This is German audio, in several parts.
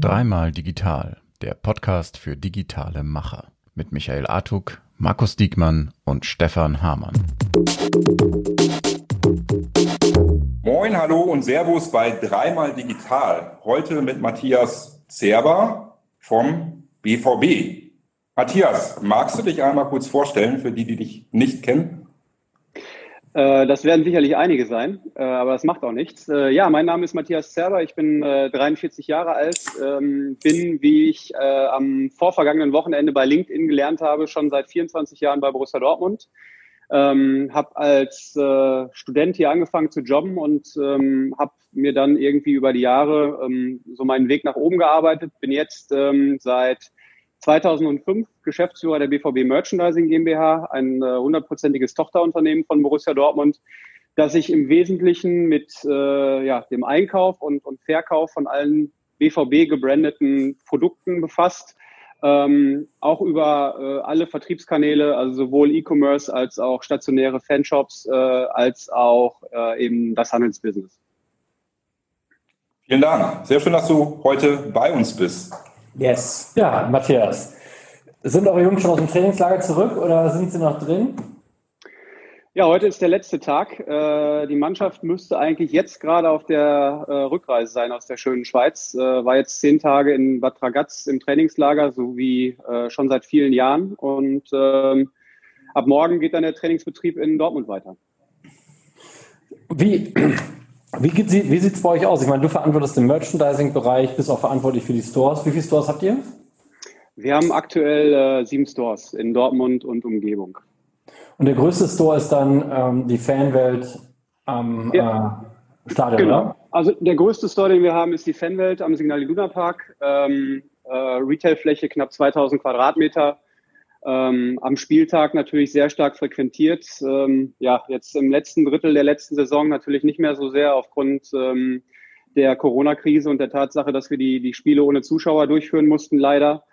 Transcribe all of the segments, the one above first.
Dreimal digital, der Podcast für digitale Macher mit Michael Artuk, Markus Diekmann und Stefan Hamann. Moin, hallo und Servus bei Dreimal Digital. Heute mit Matthias Zerber vom BVB. Matthias, magst du dich einmal kurz vorstellen für die, die dich nicht kennen? Äh, das werden sicherlich einige sein, äh, aber das macht auch nichts. Äh, ja, mein Name ist Matthias Zerber, ich bin 43 Jahre alt, ähm, bin, wie ich am vorvergangenen Wochenende bei LinkedIn gelernt habe, schon seit 24 Jahren bei Borussia Dortmund. Ähm, habe als Student hier angefangen zu jobben und ähm, habe mir dann irgendwie über die Jahre so meinen Weg nach oben gearbeitet. Bin jetzt seit 2005 Geschäftsführer der BVB Merchandising GmbH, ein äh, hundertprozentiges Tochterunternehmen von Borussia Dortmund, das sich im Wesentlichen mit äh, ja, dem Einkauf und, und Verkauf von allen BVB gebrandeten Produkten befasst. Ähm, auch über äh, alle Vertriebskanäle, also sowohl E-Commerce als auch stationäre Fanshops, äh, als auch äh, eben das Handelsbusiness. Vielen Dank. Sehr schön, dass du heute bei uns bist. Yes. Ja, Matthias. Sind eure Jungs schon aus dem Trainingslager zurück oder sind sie noch drin? Ja, heute ist der letzte Tag. Äh, die Mannschaft müsste eigentlich jetzt gerade auf der äh, Rückreise sein aus der schönen Schweiz. Äh, war jetzt zehn Tage in Bad Ragaz im Trainingslager, so wie schon seit vielen Jahren. Und ähm, ab morgen geht dann der Trainingsbetrieb in Dortmund weiter. Wie, wie, wie sieht es bei euch aus? Ich meine, du verantwortest den Merchandising-Bereich, bist auch verantwortlich für die Stores. Wie viele Stores habt ihr? Wir haben aktuell äh, sieben Stores in Dortmund und Umgebung. Und der größte Store ist dann ähm, die Fanwelt am ja. äh, Stadion, genau. Oder? Also der größte Store, den wir haben, ist die Fanwelt am Signal Iduna Park. Ähm, äh, Retailfläche knapp 2000 Quadratmeter ähm, am Spieltag natürlich sehr stark frequentiert. Ähm, ja, jetzt im letzten Drittel der letzten Saison natürlich nicht mehr so sehr aufgrund ähm, der Corona-Krise und der Tatsache, dass wir die, die Spiele ohne Zuschauer durchführen mussten, leider.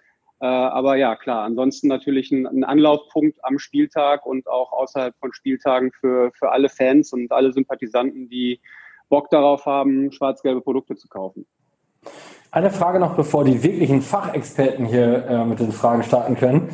Äh, aber ja, klar, ansonsten natürlich ein, ein, Anlaufpunkt am Spieltag und auch außerhalb von Spieltagen für, für alle Fans und alle Sympathisanten, die Bock darauf haben, schwarz-gelbe Produkte zu kaufen. Eine Frage noch, bevor die wirklichen Fachexperten hier äh, mit den Fragen starten können.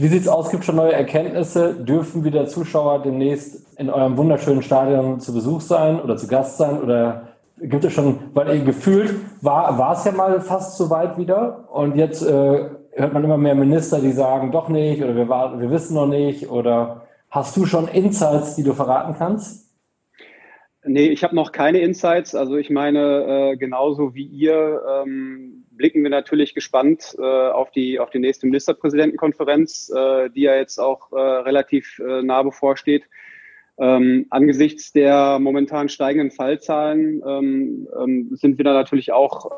Wie sieht's aus? Gibt schon neue Erkenntnisse? Dürfen wieder Zuschauer demnächst in eurem wunderschönen Stadion zu Besuch sein oder zu Gast sein? Oder gibt es schon, weil ihr gefühlt war, war es ja mal fast so weit wieder und jetzt äh, hört man immer mehr Minister, die sagen doch nicht oder wir, warten, wir wissen noch nicht oder hast du schon Insights, die du verraten kannst? Nee, ich habe noch keine Insights. Also ich meine, äh, genauso wie ihr ähm, blicken wir natürlich gespannt äh, auf, die, auf die nächste Ministerpräsidentenkonferenz, äh, die ja jetzt auch äh, relativ äh, nah bevorsteht. Ähm, angesichts der momentan steigenden Fallzahlen ähm, ähm, sind wir da natürlich auch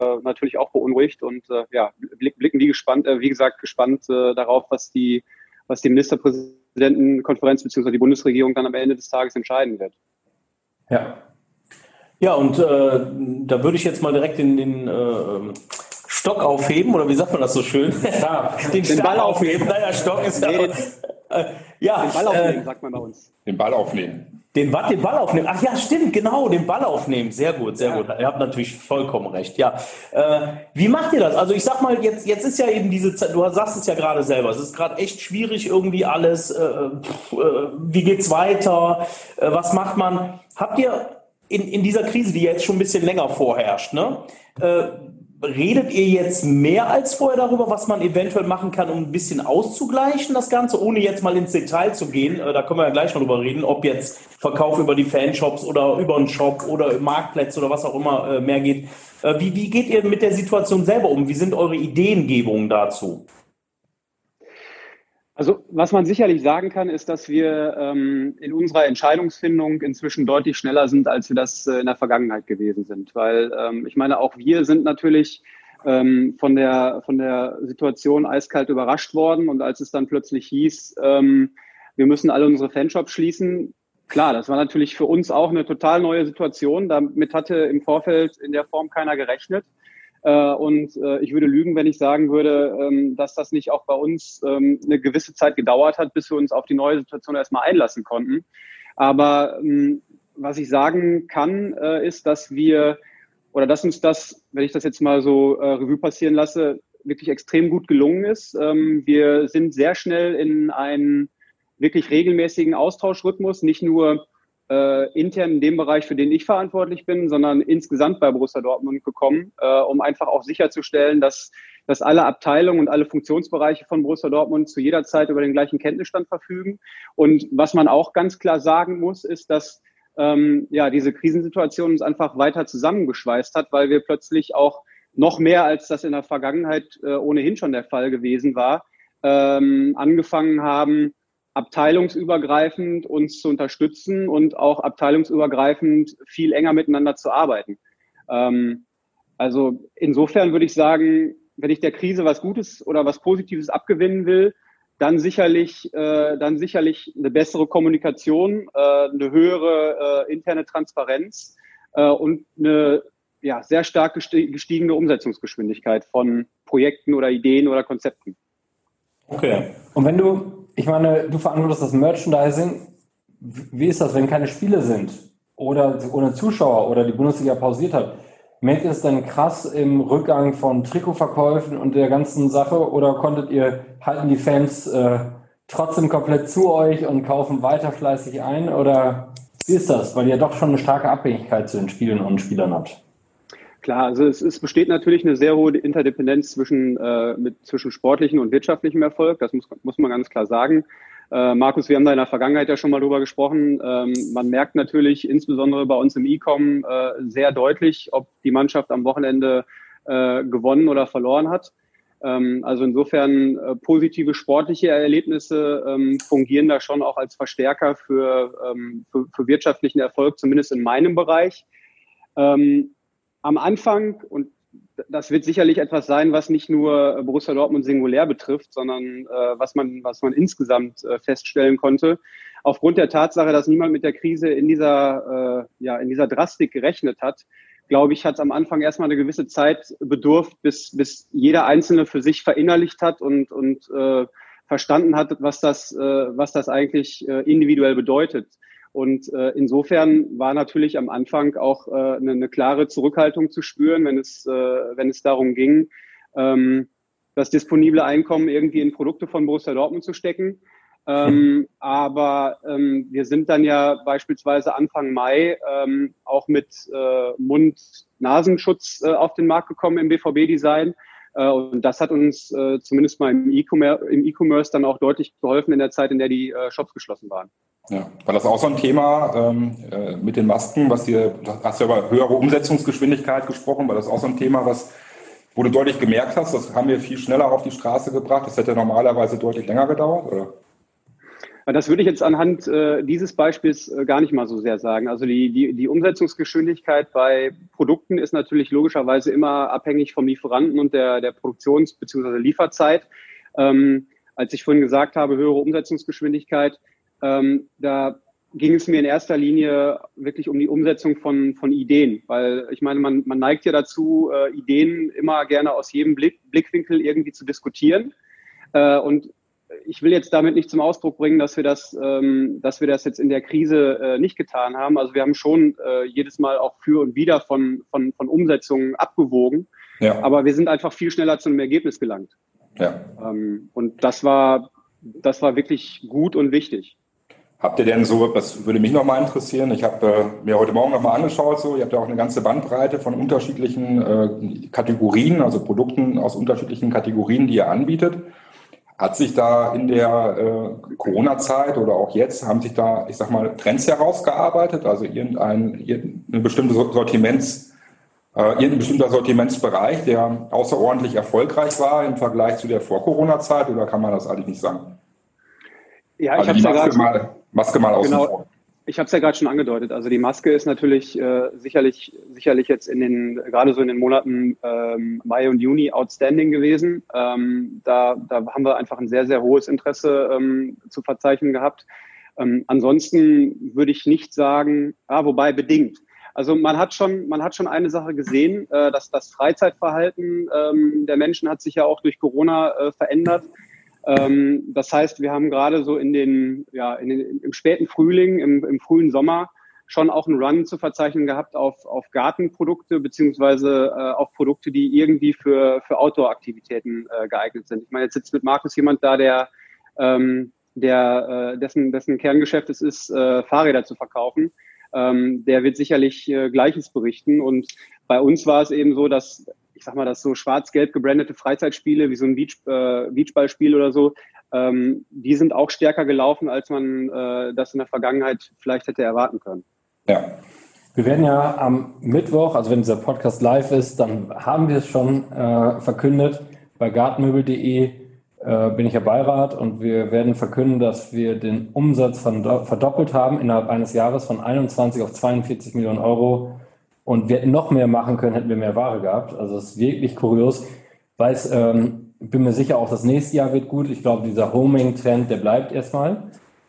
äh, natürlich auch beunruhigt und äh, ja blicken wie gespannt, äh, wie gesagt gespannt äh, darauf, was die was die Ministerpräsidentenkonferenz bzw. die Bundesregierung dann am Ende des Tages entscheiden wird. Ja, ja, und äh, da würde ich jetzt mal direkt in den äh, Stock aufheben, oder wie sagt man das so schön? Ja, den, den Ball aufheben. Naja, Stock ist ja. Nee, äh, ja, den Ball aufnehmen, äh, sagt man bei uns. Den Ball aufnehmen. Den, was, den Ball aufnehmen? Ach ja, stimmt, genau, den Ball aufnehmen. Sehr gut, sehr ja. gut. Ihr habt natürlich vollkommen recht. Ja. Äh, wie macht ihr das? Also ich sag mal, jetzt, jetzt ist ja eben diese Zeit, du sagst es ja gerade selber, es ist gerade echt schwierig irgendwie alles. Äh, pff, äh, wie geht's weiter? Äh, was macht man? Habt ihr in, in dieser Krise, die jetzt schon ein bisschen länger vorherrscht, ne? Äh, redet ihr jetzt mehr als vorher darüber, was man eventuell machen kann, um ein bisschen auszugleichen, das Ganze, ohne jetzt mal ins Detail zu gehen? Äh, da können wir ja gleich noch drüber reden, ob jetzt Verkauf über die Fanshops oder über einen Shop oder Marktplätze oder was auch immer äh, mehr geht. Äh, wie, wie geht ihr mit der Situation selber um? Wie sind eure Ideengebungen dazu? Also was man sicherlich sagen kann, ist, dass wir ähm, in unserer Entscheidungsfindung inzwischen deutlich schneller sind, als wir das äh, in der Vergangenheit gewesen sind. Weil ähm, ich meine, auch wir sind natürlich ähm, von, der, von der Situation eiskalt überrascht worden. Und als es dann plötzlich hieß, ähm, wir müssen alle unsere Fanshops schließen, klar, das war natürlich für uns auch eine total neue Situation. Damit hatte im Vorfeld in der Form keiner gerechnet. Äh, und äh, ich würde lügen, wenn ich sagen würde, ähm, dass das nicht auch bei uns ähm, eine gewisse Zeit gedauert hat, bis wir uns auf die neue Situation erstmal einlassen konnten. Aber ähm, was ich sagen kann, äh, ist, dass wir oder dass uns das, wenn ich das jetzt mal so Revue passieren lasse, wirklich extrem gut gelungen ist. Wir sind sehr schnell in einen wirklich regelmäßigen Austauschrhythmus, nicht nur äh, intern in dem Bereich, für den ich verantwortlich bin, sondern insgesamt bei Borussia Dortmund gekommen, äh, um einfach auch sicherzustellen, dass, dass alle Abteilungen und alle Funktionsbereiche von Borussia Dortmund zu jeder Zeit über den gleichen Kenntnisstand verfügen. Und was man auch ganz klar sagen muss, ist, dass ähm, ja diese Krisensituation uns einfach weiter zusammengeschweißt hat, weil wir plötzlich auch noch mehr als das in der Vergangenheit äh, ohnehin schon der Fall gewesen war, ähm, angefangen haben, abteilungsübergreifend uns zu unterstützen und auch abteilungsübergreifend viel enger miteinander zu arbeiten. Ähm, also insofern würde ich sagen, wenn ich der Krise was Gutes oder was Positives abgewinnen will, dann sicherlich, äh, dann sicherlich eine bessere Kommunikation, äh, eine höhere äh, interne Transparenz äh, und eine ja, sehr stark gestiegene Umsetzungsgeschwindigkeit von Projekten oder Ideen oder Konzepten. Okay. Und wenn du, ich meine, du verantwortest das Merchandising, wie ist das, wenn keine Spiele sind oder ohne Zuschauer oder die Bundesliga pausiert hat? Merkt ihr es denn krass im Rückgang von Trikotverkäufen und der ganzen Sache oder konntet ihr, halten die Fans äh, trotzdem komplett zu euch und kaufen weiter fleißig ein oder wie ist das, weil ihr doch schon eine starke Abhängigkeit zu den Spielen und Spielern habt? Klar, also es, es besteht natürlich eine sehr hohe Interdependenz zwischen, äh, mit, zwischen sportlichem und wirtschaftlichem Erfolg. Das muss, muss man ganz klar sagen. Äh, Markus, wir haben da in der Vergangenheit ja schon mal drüber gesprochen. Ähm, man merkt natürlich insbesondere bei uns im E-Com äh, sehr deutlich, ob die Mannschaft am Wochenende äh, gewonnen oder verloren hat. Ähm, also insofern äh, positive sportliche Erlebnisse ähm, fungieren da schon auch als Verstärker für, ähm, für, für wirtschaftlichen Erfolg, zumindest in meinem Bereich. Ähm, am Anfang, und das wird sicherlich etwas sein, was nicht nur Borussia Dortmund singulär betrifft, sondern äh, was, man, was man insgesamt äh, feststellen konnte. Aufgrund der Tatsache, dass niemand mit der Krise in dieser, äh, ja, in dieser Drastik gerechnet hat, glaube ich, hat es am Anfang erstmal eine gewisse Zeit bedurft, bis, bis jeder Einzelne für sich verinnerlicht hat und, und äh, verstanden hat, was das, äh, was das eigentlich äh, individuell bedeutet. Und äh, insofern war natürlich am Anfang auch äh, eine, eine klare Zurückhaltung zu spüren, wenn es, äh, wenn es darum ging, ähm, das disponible Einkommen irgendwie in Produkte von Borussia Dortmund zu stecken. Ähm, aber ähm, wir sind dann ja beispielsweise Anfang Mai ähm, auch mit äh, Mund-Nasenschutz äh, auf den Markt gekommen im BVB-Design. Äh, und das hat uns äh, zumindest mal im E-Commerce dann auch deutlich geholfen in der Zeit, in der die äh, Shops geschlossen waren. Ja, war das auch so ein Thema ähm, äh, mit den Masken, was du hast ja über höhere Umsetzungsgeschwindigkeit gesprochen, war das auch so ein Thema, was, wo du deutlich gemerkt hast, das haben wir viel schneller auf die Straße gebracht, das hätte normalerweise deutlich länger gedauert, oder? Das würde ich jetzt anhand äh, dieses Beispiels äh, gar nicht mal so sehr sagen. Also die, die, die Umsetzungsgeschwindigkeit bei Produkten ist natürlich logischerweise immer abhängig vom Lieferanten und der, der Produktions- bzw. Lieferzeit. Ähm, als ich vorhin gesagt habe, höhere Umsetzungsgeschwindigkeit, ähm, da ging es mir in erster Linie wirklich um die Umsetzung von, von Ideen, weil ich meine, man, man neigt ja dazu, äh, Ideen immer gerne aus jedem Blick, Blickwinkel irgendwie zu diskutieren. Äh, und ich will jetzt damit nicht zum Ausdruck bringen, dass wir das, ähm, dass wir das jetzt in der Krise äh, nicht getan haben. Also wir haben schon äh, jedes Mal auch für und wieder von, von, von Umsetzungen abgewogen. Ja. Aber wir sind einfach viel schneller zu einem Ergebnis gelangt. Ja. Ähm, und das war, das war wirklich gut und wichtig. Habt ihr denn so, das würde mich nochmal interessieren, ich habe äh, mir heute Morgen nochmal angeschaut, so, ihr habt ja auch eine ganze Bandbreite von unterschiedlichen äh, Kategorien, also Produkten aus unterschiedlichen Kategorien, die ihr anbietet. Hat sich da in der äh, Corona-Zeit oder auch jetzt, haben sich da, ich sag mal, Trends herausgearbeitet, also irgendein, irgendein bestimmte Sortiments, äh, irgendein bestimmter Sortimentsbereich, der außerordentlich erfolgreich war im Vergleich zu der Vor-Corona-Zeit, oder kann man das eigentlich nicht sagen? Ja, ich also habe ja gerade Maske mal außen genau. vor. Ich habe es ja gerade schon angedeutet. Also die Maske ist natürlich äh, sicherlich, sicherlich jetzt in den, gerade so in den Monaten ähm, Mai und Juni outstanding gewesen. Ähm, da, da haben wir einfach ein sehr, sehr hohes Interesse ähm, zu verzeichnen gehabt. Ähm, ansonsten würde ich nicht sagen, ah, wobei bedingt. Also man hat schon, man hat schon eine Sache gesehen, äh, dass das Freizeitverhalten ähm, der Menschen hat sich ja auch durch Corona äh, verändert. Ähm, das heißt, wir haben gerade so in den, ja, in den, im späten Frühling, im, im frühen Sommer schon auch einen Run zu verzeichnen gehabt auf, auf Gartenprodukte beziehungsweise äh, auf Produkte, die irgendwie für, für Outdoor-Aktivitäten äh, geeignet sind. Ich meine, jetzt sitzt mit Markus jemand da, der, ähm, der äh, dessen, dessen Kerngeschäft es ist, äh, Fahrräder zu verkaufen. Ähm, der wird sicherlich äh, Gleiches berichten. Und bei uns war es eben so, dass ich sag mal, dass so schwarz-gelb gebrandete Freizeitspiele wie so ein Beach, äh, Beachballspiel oder so, ähm, die sind auch stärker gelaufen, als man äh, das in der Vergangenheit vielleicht hätte erwarten können. Ja. Wir werden ja am Mittwoch, also wenn dieser Podcast live ist, dann haben wir es schon äh, verkündet. Bei gartenmöbel.de äh, bin ich ja Beirat und wir werden verkünden, dass wir den Umsatz von, verdoppelt haben innerhalb eines Jahres von 21 auf 42 Millionen Euro. Und wir hätten noch mehr machen können, hätten wir mehr Ware gehabt. Also es ist wirklich kurios. Weiß, ähm, bin mir sicher, auch das nächste Jahr wird gut. Ich glaube, dieser Homing-Trend, der bleibt erstmal.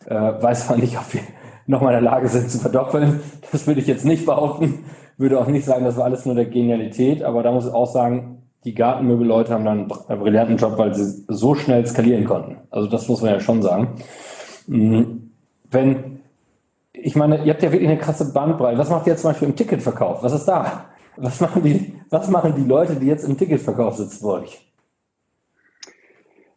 Äh, weiß zwar nicht, ob wir nochmal in der Lage sind zu verdoppeln. Das würde ich jetzt nicht behaupten. Würde auch nicht sagen, das war alles nur der Genialität, aber da muss ich auch sagen, die Gartenmöbelleute haben dann einen brillanten Job, weil sie so schnell skalieren konnten. Also das muss man ja schon sagen. Mhm. Wenn, ich meine, ihr habt ja wirklich eine krasse Bandbreite. Was macht ihr jetzt zum Beispiel im Ticketverkauf? Was ist da? Was machen die, was machen die Leute, die jetzt im Ticketverkauf sitzen bei euch?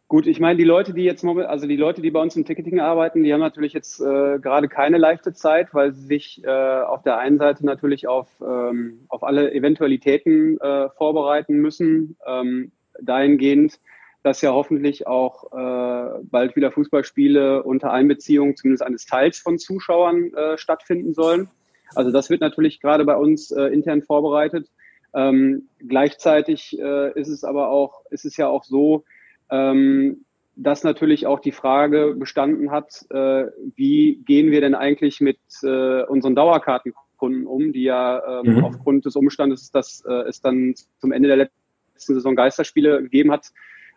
Gut, ich meine, die Leute, die jetzt also die Leute, die bei uns im Ticketing arbeiten, die haben natürlich jetzt äh, gerade keine leichte Zeit, weil sie sich äh, auf der einen Seite natürlich auf, ähm, auf alle Eventualitäten äh, vorbereiten müssen, ähm, dahingehend, dass ja hoffentlich auch äh, bald wieder Fußballspiele unter Einbeziehung zumindest eines Teils von Zuschauern äh, stattfinden sollen. Also das wird natürlich gerade bei uns äh, intern vorbereitet. Ähm, gleichzeitig äh, ist es aber auch, ist es ja auch so, ähm, dass natürlich auch die Frage bestanden hat, äh, wie gehen wir denn eigentlich mit äh, unseren Dauerkartenkunden um, die ja ähm, mhm. aufgrund des Umstandes, dass äh, es dann zum Ende der letzten Saison Geisterspiele gegeben hat,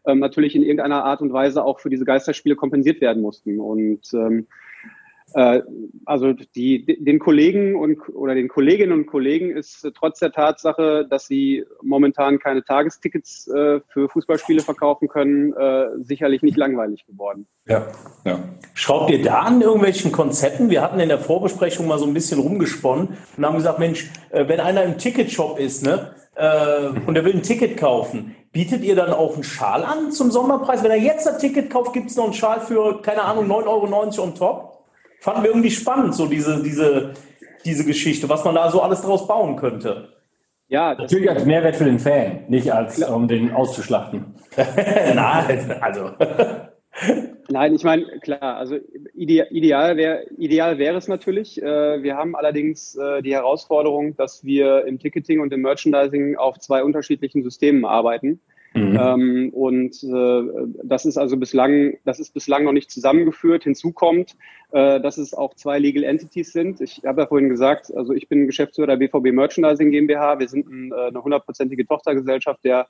ähm, natürlich in irgendeiner Art und Weise auch für diese Geisterspiele kompensiert werden mussten. Und ähm, äh, also die, den Kollegen und oder den Kolleginnen und Kollegen ist trotz der Tatsache, dass sie momentan keine Tagestickets äh, für Fußballspiele verkaufen können, äh, sicherlich nicht langweilig geworden. Ja, ja. Schraubt ihr da an irgendwelchen Konzepten? Wir hatten in der Vorbesprechung mal so ein bisschen rumgesponnen und haben gesagt, Mensch, äh, wenn einer im Ticketshop ist, ne, äh, und er will ein Ticket kaufen, bietet ihr dann auch einen Schal an zum Sommerpreis? Wenn er jetzt ein Ticket kauft, gibt es noch einen Schal für, keine Ahnung, 9,90 Euro on top? fanden wir irgendwie spannend, so diese, diese, diese Geschichte, was man da so alles draus bauen könnte. Ja, natürlich als Mehrwert für den Fan, nicht als um den auszuschlachten. Nein, also. Nein, ich meine, klar, also ideal, ideal wäre ideal wäre es natürlich. Äh, wir haben allerdings äh, die Herausforderung, dass wir im Ticketing und im Merchandising auf zwei unterschiedlichen Systemen arbeiten. Mhm. Ähm, und äh, das ist also bislang, das ist bislang noch nicht zusammengeführt. Hinzu kommt, äh, dass es auch zwei Legal Entities sind. Ich habe ja vorhin gesagt, also ich bin Geschäftsführer der BVB Merchandising GmbH. Wir sind ein, äh, eine hundertprozentige Tochtergesellschaft der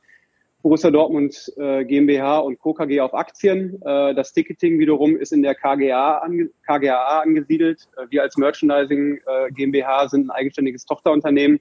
Borussia Dortmund äh, GmbH und Co. KG auf Aktien. Äh, das Ticketing wiederum ist in der KGA, ange KGAA angesiedelt. Äh, wir als Merchandising äh, GmbH sind ein eigenständiges Tochterunternehmen.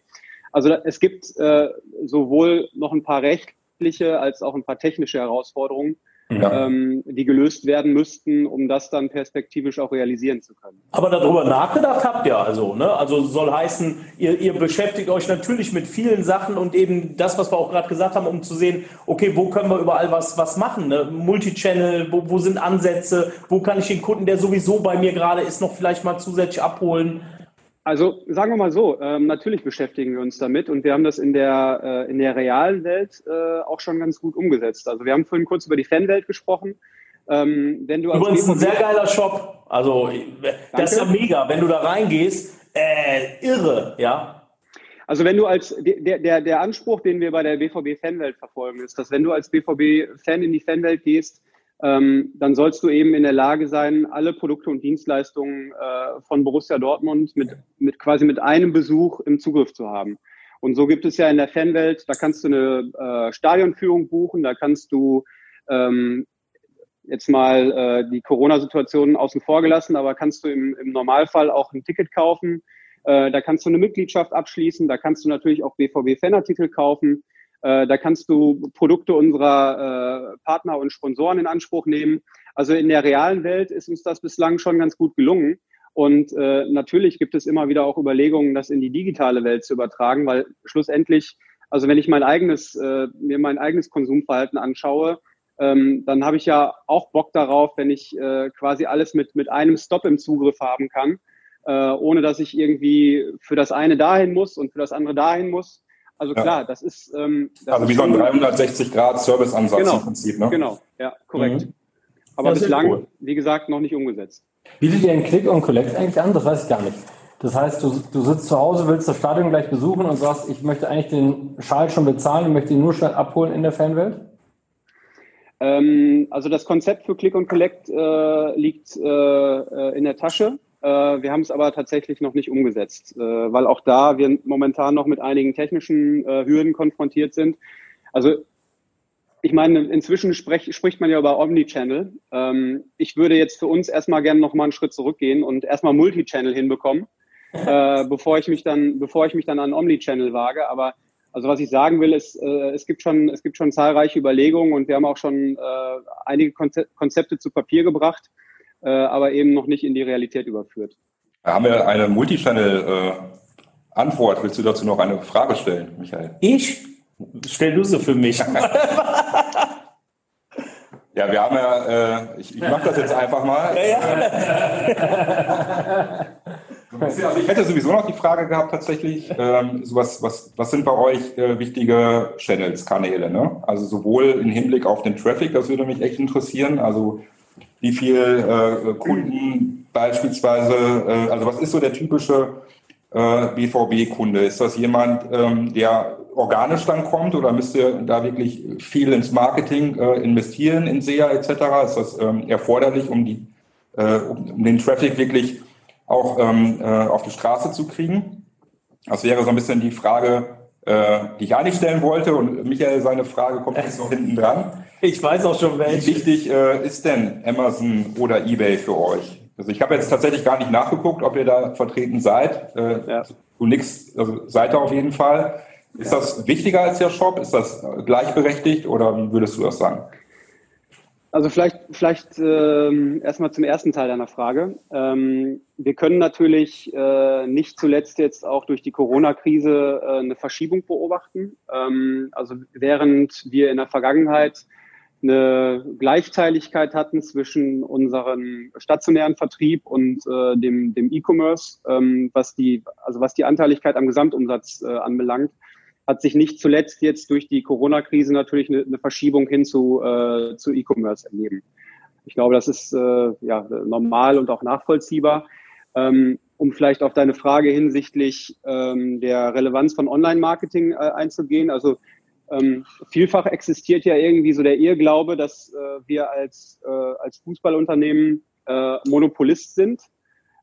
Also es gibt äh, sowohl noch ein paar Recht rechtliche als auch ein paar technische Herausforderungen, ja. ähm, die gelöst werden müssten, um das dann perspektivisch auch realisieren zu können. Aber darüber nachgedacht habt ihr also, ne? Also soll heißen, ihr, ihr beschäftigt euch natürlich mit vielen Sachen und eben das, was wir auch gerade gesagt haben, um zu sehen, okay, wo können wir überall was, was machen? Ne? Multichannel, wo, wo sind Ansätze, wo kann ich den Kunden, der sowieso bei mir gerade ist, noch vielleicht mal zusätzlich abholen? Also sagen wir mal so, ähm, natürlich beschäftigen wir uns damit und wir haben das in der, äh, in der realen Welt äh, auch schon ganz gut umgesetzt. Also wir haben vorhin kurz über die Fanwelt gesprochen. Ähm, wenn du Übrigens ein sehr geiler Shop. Also Danke. das ist ja mega. Wenn du da reingehst, äh, irre, ja. Also wenn du als der, der, der Anspruch, den wir bei der BVB Fanwelt verfolgen, ist, dass wenn du als BVB-Fan in die Fanwelt gehst, ähm, dann sollst du eben in der Lage sein, alle Produkte und Dienstleistungen äh, von Borussia Dortmund mit, mit quasi mit einem Besuch im Zugriff zu haben. Und so gibt es ja in der Fanwelt, da kannst du eine äh, Stadionführung buchen, da kannst du ähm, jetzt mal äh, die Corona-Situation außen vor gelassen, aber kannst du im, im Normalfall auch ein Ticket kaufen. Äh, da kannst du eine Mitgliedschaft abschließen, da kannst du natürlich auch BVB-Fanartikel kaufen. Äh, da kannst du Produkte unserer äh, Partner und Sponsoren in Anspruch nehmen. Also in der realen Welt ist uns das bislang schon ganz gut gelungen. Und äh, natürlich gibt es immer wieder auch Überlegungen, das in die digitale Welt zu übertragen, weil schlussendlich, also wenn ich mein eigenes, mir mein eigenes Konsumverhalten anschaue, ähm, dann habe ich ja auch Bock darauf, wenn ich quasi alles mit, mit einem Stop im Zugriff haben kann, äh, ohne dass ich irgendwie für das eine dahin muss und für das andere dahin muss. Also klar, ja. das ist. Ähm, das also wie so ein 360-Grad-Service-Ansatz genau, im Prinzip, ne? Genau, ja, korrekt. Mhm. Aber bislang, cool. wie gesagt, noch nicht umgesetzt. Bietet ihr ein Click und Collect eigentlich an? Das weiß ich gar nicht. Das heißt, du, du sitzt zu Hause, willst das Stadion gleich besuchen und sagst, ich möchte eigentlich den Schal schon bezahlen und möchte ihn nur schnell abholen in der Fanwelt? Ähm, also das Konzept für Click und Collect äh, liegt äh, äh in der Tasche. Äh, wir haben es aber tatsächlich noch nicht umgesetzt, äh, weil auch da wir momentan noch mit einigen technischen äh, Hürden konfrontiert sind. Also ich meine, inzwischen sprech, spricht man ja über Omnichannel. Ähm, ich würde jetzt für uns erstmal gerne noch mal einen Schritt zurückgehen und erstmal Multichannel hinbekommen, äh, bevor ich mich dann, bevor ich mich dann an Omnichannel wage. Aber also was ich sagen will, ist, äh, es gibt schon, es gibt schon zahlreiche Überlegungen und wir haben auch schon äh, einige Konzepte zu Papier gebracht, äh, aber eben noch nicht in die Realität überführt. Da haben wir eine Multichannel äh. Willst du dazu noch eine Frage stellen, Michael? Ich? Stell du sie für mich. ja, wir haben ja, äh, ich, ich mache das jetzt einfach mal. Ja, ja. also ich hätte sowieso noch die Frage gehabt tatsächlich, ähm, so was, was, was sind bei euch äh, wichtige Channels, Kanäle? Ne? Also sowohl im Hinblick auf den Traffic, das würde mich echt interessieren. Also wie viel äh, Kunden beispielsweise, äh, also was ist so der typische äh, BVB-Kunde? Ist das jemand, ähm, der organisch dann kommt oder müsst ihr da wirklich viel ins Marketing äh, investieren, in SEA etc.? Ist das ähm, erforderlich, um, die, äh, um, um, den Traffic wirklich auch ähm, äh, auf die Straße zu kriegen? Das wäre so ein bisschen die Frage, die ich eigentlich stellen wollte und Michael, seine Frage kommt jetzt noch hinten dran. Ich weiß auch schon welche. Wie wichtig äh, ist denn Amazon oder eBay für euch? Also ich habe jetzt tatsächlich gar nicht nachgeguckt, ob ihr da vertreten seid. Äh, ja. Du nix, also seid ihr auf jeden Fall. Ist ja. das wichtiger als der Shop? Ist das gleichberechtigt oder wie würdest du das sagen? Also vielleicht, vielleicht ähm, erstmal zum ersten Teil deiner Frage. Ähm, wir können natürlich äh, nicht zuletzt jetzt auch durch die Corona-Krise äh, eine Verschiebung beobachten. Ähm, also während wir in der Vergangenheit eine Gleichteiligkeit hatten zwischen unserem stationären Vertrieb und äh, dem, dem E-Commerce, ähm, was die, also was die Anteiligkeit am Gesamtumsatz äh, anbelangt, hat sich nicht zuletzt jetzt durch die Corona-Krise natürlich eine, eine, Verschiebung hin zu, äh, zu E-Commerce ergeben. Ich glaube, das ist äh, ja normal und auch nachvollziehbar. Ähm, um vielleicht auf deine Frage hinsichtlich ähm, der Relevanz von Online-Marketing äh, einzugehen. Also ähm, vielfach existiert ja irgendwie so der Irrglaube, dass äh, wir als, äh, als Fußballunternehmen äh, Monopolist sind.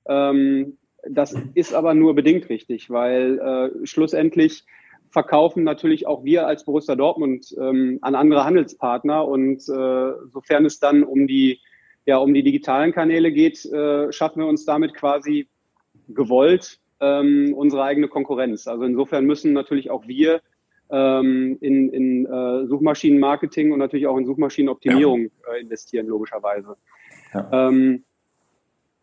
Ähm, das ist aber nur bedingt richtig, weil äh, schlussendlich verkaufen natürlich auch wir als Borussia Dortmund ähm, an andere Handelspartner und äh, sofern es dann um die ja um die digitalen Kanäle geht, äh, schaffen wir uns damit quasi gewollt ähm, unsere eigene Konkurrenz. Also insofern müssen natürlich auch wir ähm, in, in äh, Suchmaschinenmarketing und natürlich auch in Suchmaschinenoptimierung ja. äh, investieren, logischerweise. Ja. Ähm,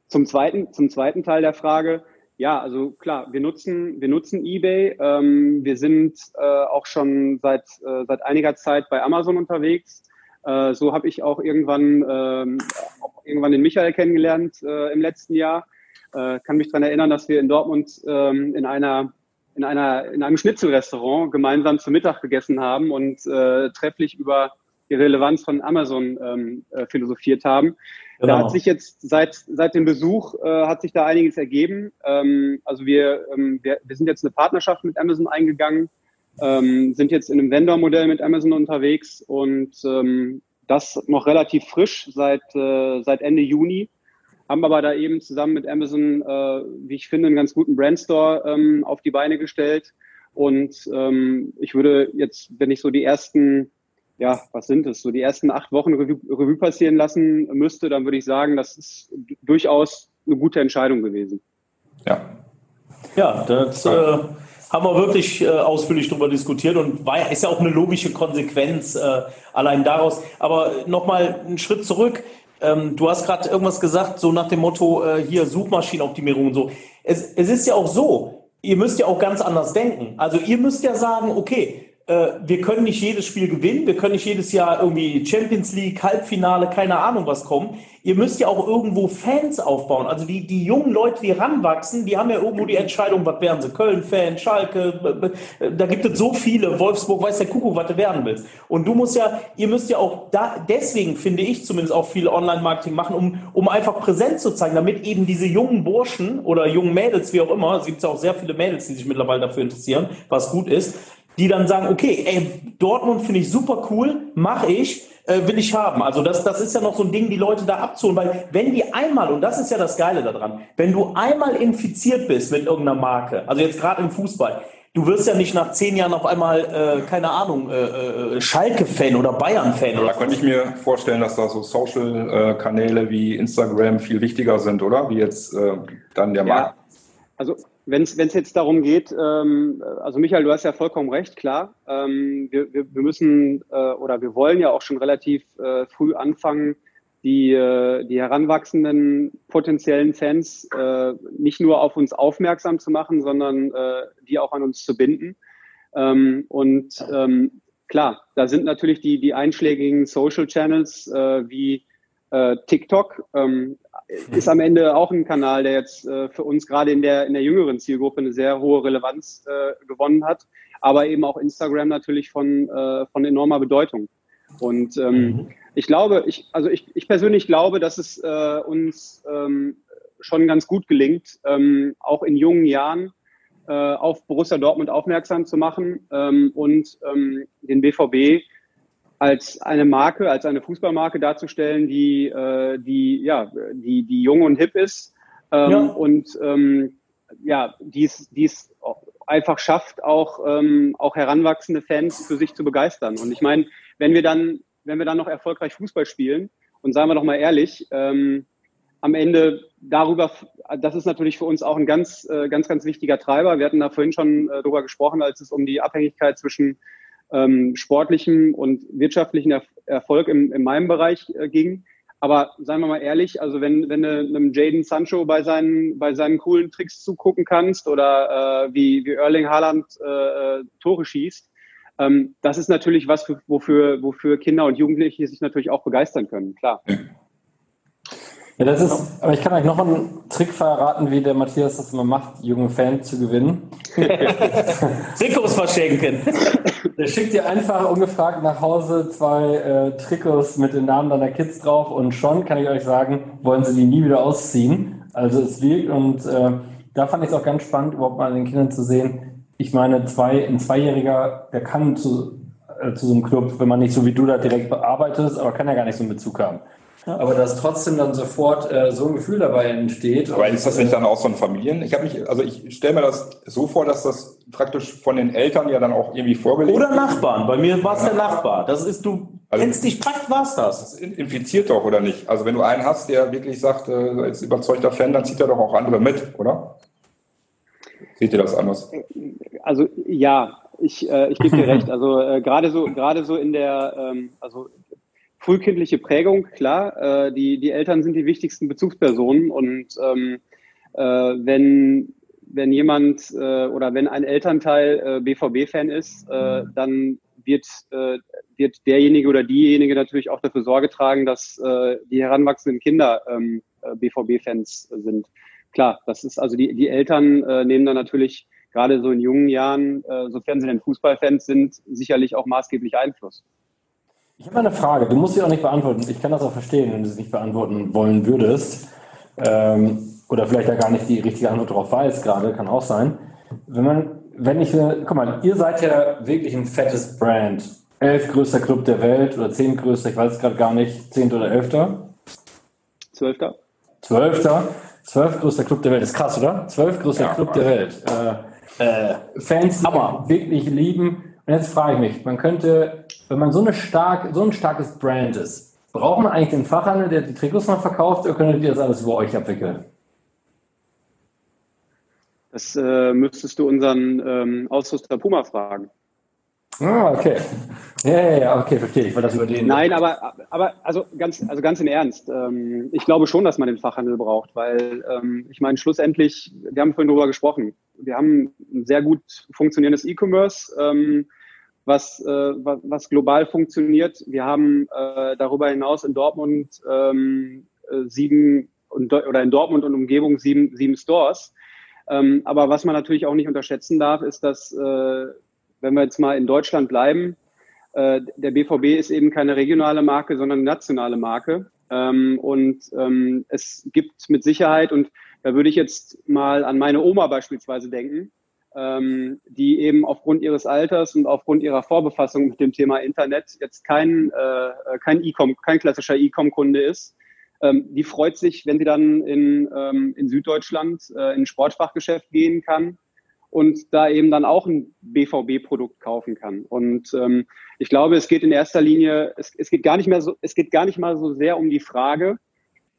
zum, zweiten, zum zweiten Teil der Frage, ja, also klar, wir nutzen, wir nutzen eBay. Ähm, wir sind äh, auch schon seit, äh, seit einiger Zeit bei Amazon unterwegs. Äh, so habe ich auch irgendwann, ähm, auch irgendwann den Michael kennengelernt äh, im letzten Jahr. Äh, kann mich daran erinnern, dass wir in Dortmund ähm, in einer in einer in einem Schnitzelrestaurant gemeinsam zu Mittag gegessen haben und äh, trefflich über die Relevanz von Amazon ähm, äh, philosophiert haben. Genau. Da hat sich jetzt seit seit dem Besuch äh, hat sich da einiges ergeben. Ähm, also wir, ähm, wir wir sind jetzt eine Partnerschaft mit Amazon eingegangen, ähm, sind jetzt in einem Vendor-Modell mit Amazon unterwegs und ähm, das noch relativ frisch seit äh, seit Ende Juni haben aber da eben zusammen mit Amazon, äh, wie ich finde, einen ganz guten Brandstore ähm, auf die Beine gestellt. Und ähm, ich würde jetzt, wenn ich so die ersten, ja, was sind es, so die ersten acht Wochen Revue, Revue passieren lassen müsste, dann würde ich sagen, das ist durchaus eine gute Entscheidung gewesen. Ja. Ja, das äh, haben wir wirklich äh, ausführlich darüber diskutiert und war, ist ja auch eine logische Konsequenz äh, allein daraus. Aber nochmal einen Schritt zurück ähm, du hast gerade irgendwas gesagt, so nach dem Motto, äh, hier Suchmaschinenoptimierung und so. Es, es ist ja auch so, ihr müsst ja auch ganz anders denken. Also ihr müsst ja sagen, okay, wir können nicht jedes Spiel gewinnen, wir können nicht jedes Jahr irgendwie Champions League, Halbfinale, keine Ahnung was kommen. Ihr müsst ja auch irgendwo Fans aufbauen. Also die, die jungen Leute, die ranwachsen, die haben ja irgendwo die Entscheidung, was werden sie? Köln-Fan, Schalke, da gibt es so viele, Wolfsburg, weiß der Kuckuck, was du werden willst. Und du musst ja, ihr müsst ja auch da, deswegen finde ich zumindest auch viel Online-Marketing machen, um, um einfach Präsenz zu zeigen, damit eben diese jungen Burschen oder jungen Mädels, wie auch immer, es gibt ja auch sehr viele Mädels, die sich mittlerweile dafür interessieren, was gut ist, die dann sagen, okay, ey, Dortmund finde ich super cool, mache ich, äh, will ich haben. Also das, das ist ja noch so ein Ding, die Leute da abzuholen, weil wenn die einmal, und das ist ja das Geile daran, wenn du einmal infiziert bist mit irgendeiner Marke, also jetzt gerade im Fußball, du wirst ja nicht nach zehn Jahren auf einmal, äh, keine Ahnung, äh, äh Schalke-Fan oder Bayern-Fan. Da könnte ich mir vorstellen, dass da so Social-Kanäle wie Instagram viel wichtiger sind, oder? Wie jetzt äh, dann der ja. Markt. Also wenn es jetzt darum geht, ähm, also Michael, du hast ja vollkommen recht, klar. Ähm, wir, wir, wir müssen äh, oder wir wollen ja auch schon relativ äh, früh anfangen, die, äh, die heranwachsenden potenziellen Fans äh, nicht nur auf uns aufmerksam zu machen, sondern äh, die auch an uns zu binden. Ähm, und ähm, klar, da sind natürlich die, die einschlägigen Social Channels äh, wie äh, TikTok, ähm, ist am Ende auch ein Kanal, der jetzt äh, für uns gerade in der, in der jüngeren Zielgruppe eine sehr hohe Relevanz äh, gewonnen hat, aber eben auch Instagram natürlich von, äh, von enormer Bedeutung. Und ähm, mhm. ich glaube, ich, also ich, ich persönlich glaube, dass es äh, uns ähm, schon ganz gut gelingt, ähm, auch in jungen Jahren äh, auf Borussia Dortmund aufmerksam zu machen ähm, und ähm, den BVB als eine Marke, als eine Fußballmarke darzustellen, die, äh, die, ja, die, die jung und hip ist ähm, ja. und ähm, ja, die es einfach schafft, auch, ähm, auch heranwachsende Fans für sich zu begeistern. Und ich meine, wenn wir dann, wenn wir dann noch erfolgreich Fußball spielen, und sagen wir doch mal ehrlich, ähm, am Ende darüber, das ist natürlich für uns auch ein ganz, äh, ganz, ganz wichtiger Treiber. Wir hatten da vorhin schon äh, drüber gesprochen, als es um die Abhängigkeit zwischen ähm, sportlichem und wirtschaftlichen er Erfolg im, in meinem Bereich äh, ging. Aber seien wir mal ehrlich, also wenn, wenn du einem Jaden Sancho bei seinen, bei seinen coolen Tricks zugucken kannst oder äh, wie, wie Erling Haaland äh, Tore schießt, ähm, das ist natürlich was, für, wofür, wofür Kinder und Jugendliche sich natürlich auch begeistern können, klar. Ja, das ist, aber ich kann euch noch einen Trick verraten, wie der Matthias das immer macht, junge Fans zu gewinnen. Trikots verschenken. Der schickt dir einfach ungefragt nach Hause zwei äh, Trikots mit den Namen deiner Kids drauf und schon kann ich euch sagen, wollen sie die nie wieder ausziehen. Also es wirkt und äh, da fand ich es auch ganz spannend, überhaupt mal an den Kindern zu sehen. Ich meine, zwei, ein Zweijähriger, der kann zu, äh, zu so einem Club, wenn man nicht so wie du da direkt bearbeitest, aber kann ja gar nicht so einen Bezug haben. Ja. Aber dass trotzdem dann sofort äh, so ein Gefühl dabei entsteht. Aber ist das nicht dann auch so ein Familien? Ich habe mich, also ich stelle mir das so vor, dass das praktisch von den Eltern ja dann auch irgendwie vorgelegt Oder Nachbarn. Bei mir war es der Nachbar. Das ist, du also, kennst dich praktisch, war's das. Das infiziert doch, oder nicht? Also wenn du einen hast, der wirklich sagt, äh, als überzeugter Fan, dann zieht er doch auch andere mit, oder? Seht ihr das anders? Also ja, ich, äh, ich gebe dir recht. Also äh, gerade so, gerade so in der, ähm, also frühkindliche Prägung, klar. Äh, die, die Eltern sind die wichtigsten Bezugspersonen und ähm, äh, wenn, wenn jemand äh, oder wenn ein Elternteil äh, BVB-Fan ist, äh, dann wird, äh, wird derjenige oder diejenige natürlich auch dafür Sorge tragen, dass die heranwachsenden Kinder ähm, äh, BVB-Fans sind. Klar, das ist also die, die Eltern nehmen dann natürlich gerade so in jungen Jahren, sofern sie denn Fußballfans sind, sicherlich auch maßgeblich Einfluss. Ich habe eine Frage, du musst sie auch nicht beantworten. Ich kann das auch verstehen, wenn du sie nicht beantworten wollen würdest. Ähm, oder vielleicht da gar nicht die richtige Antwort darauf weiß gerade, kann auch sein. Wenn man, wenn ich, guck mal, ihr seid ja wirklich ein fettes Brand. Elf größter Club der Welt oder zehn größter, ich weiß es gerade gar nicht, zehnter oder elfter? Zwölfter. Zwölfter. Zwölf größter Club der Welt. ist krass, oder? Zwölf größter ja, Club der Welt. Äh, äh, Fans, die wirklich lieben. Und jetzt frage ich mich, man könnte wenn man so, eine stark, so ein starkes Brand ist, braucht man eigentlich den Fachhandel, der die Trikots noch verkauft, oder könntet ihr das alles über euch abwickeln? Das äh, müsstest du unseren ähm, Ausrüster Puma fragen. Ah, okay. Ja, ja, ja, okay, verstehe. Ich wollte das über den. Nein, aber, aber also, ganz, also ganz im Ernst. Ähm, ich glaube schon, dass man den Fachhandel braucht, weil ähm, ich meine, schlussendlich, wir haben vorhin darüber gesprochen, wir haben ein sehr gut funktionierendes E-Commerce, ähm, was, äh, was, global funktioniert. Wir haben äh, darüber hinaus in Dortmund ähm, äh, sieben oder in Dortmund und Umgebung sieben, sieben Stores. Ähm, aber was man natürlich auch nicht unterschätzen darf, ist, dass äh, wenn wir jetzt mal in Deutschland bleiben, äh, der BVB ist eben keine regionale Marke, sondern nationale Marke. Ähm, und ähm, es gibt mit Sicherheit, und da würde ich jetzt mal an meine Oma beispielsweise denken, ähm, die eben aufgrund ihres Alters und aufgrund ihrer Vorbefassung mit dem Thema Internet jetzt kein, äh, kein E-Com, kein klassischer E-Com-Kunde ist. Ähm, die freut sich, wenn sie dann in, ähm, in Süddeutschland äh, in ein Sportfachgeschäft gehen kann und da eben dann auch ein BVB-Produkt kaufen kann. Und ähm, ich glaube, es geht in erster Linie, es, es, geht gar nicht mehr so, es geht gar nicht mal so sehr um die Frage,